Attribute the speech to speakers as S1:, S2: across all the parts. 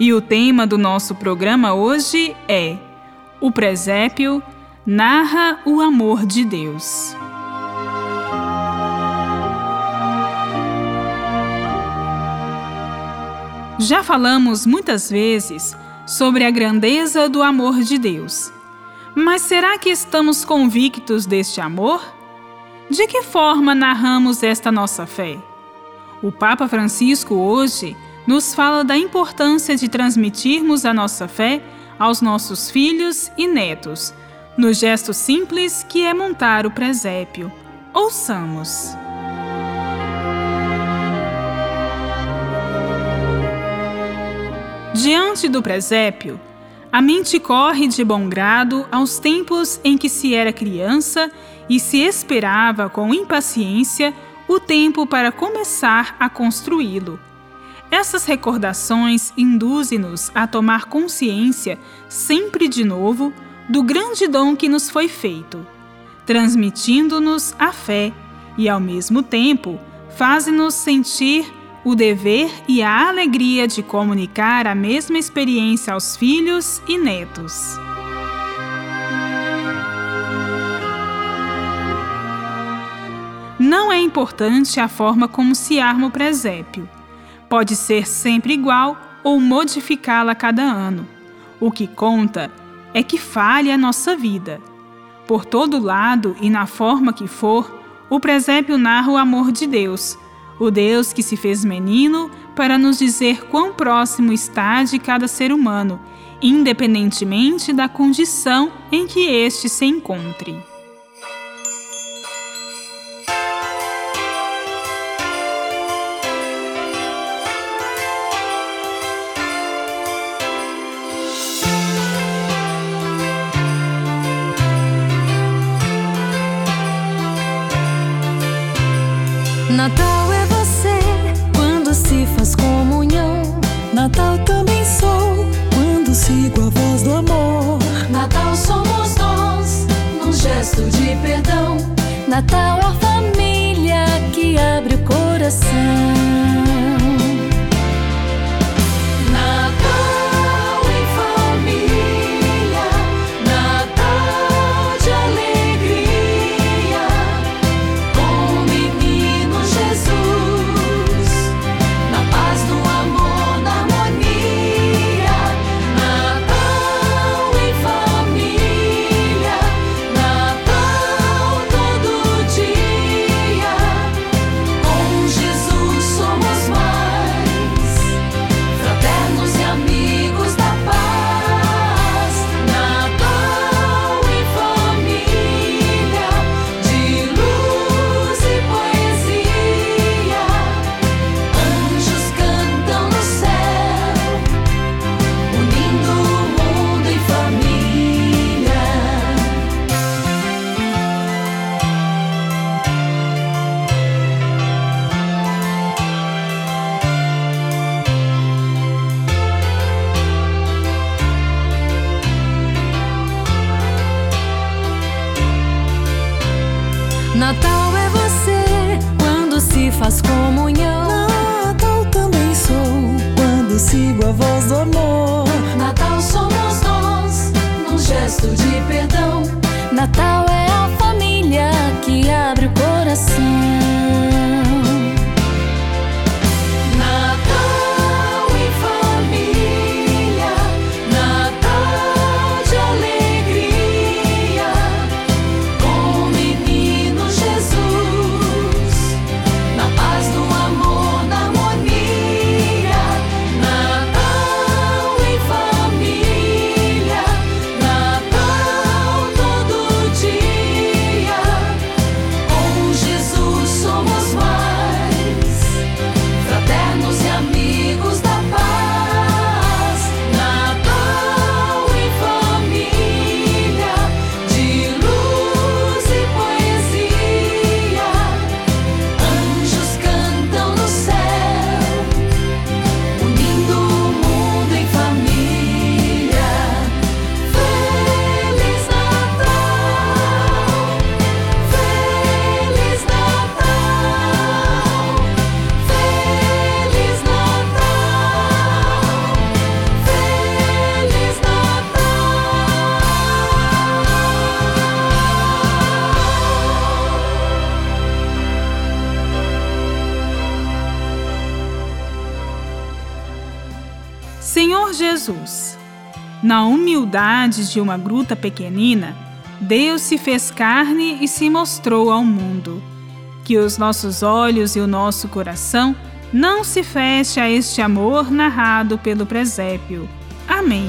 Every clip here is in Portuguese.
S1: E o tema do nosso programa hoje é O presépio narra o amor de Deus. Já falamos muitas vezes sobre a grandeza do amor de Deus. Mas será que estamos convictos deste amor? De que forma narramos esta nossa fé? O Papa Francisco hoje nos fala da importância de transmitirmos a nossa fé aos nossos filhos e netos, no gesto simples que é montar o presépio. Ouçamos. Diante do presépio, a mente corre de bom grado aos tempos em que se era criança e se esperava com impaciência o tempo para começar a construí-lo. Essas recordações induzem-nos a tomar consciência, sempre de novo, do grande dom que nos foi feito, transmitindo-nos a fé e, ao mesmo tempo, fazem-nos sentir o dever e a alegria de comunicar a mesma experiência aos filhos e netos. Não é importante a forma como se arma o presépio. Pode ser sempre igual ou modificá-la cada ano. O que conta é que fale a nossa vida. Por todo lado e na forma que for, o presépio narra o amor de Deus o Deus que se fez menino para nos dizer quão próximo está de cada ser humano, independentemente da condição em que este se encontre.
S2: Natal Natal também
S3: Natal
S2: é você quando se faz comunhão.
S4: Natal também sou quando sigo a voz do amor.
S2: Jesus, na humildade de uma gruta pequenina, Deus se fez carne e se mostrou ao mundo. Que os nossos olhos e o nosso coração não se feche a este amor narrado pelo presépio. Amém.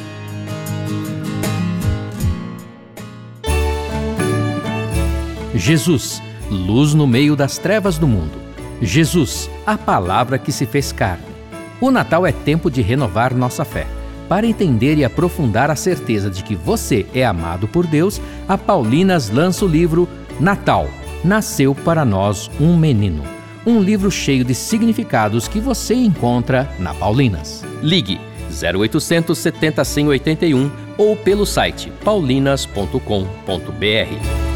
S5: Jesus, luz no meio das trevas do mundo. Jesus, a palavra que se fez carne. O Natal é tempo de renovar nossa fé. Para entender e aprofundar a certeza de que você é amado por Deus, a Paulinas lança o livro Natal Nasceu para Nós um Menino. Um livro cheio de significados que você encontra na Paulinas. Ligue 0800 70 181 ou pelo site paulinas.com.br.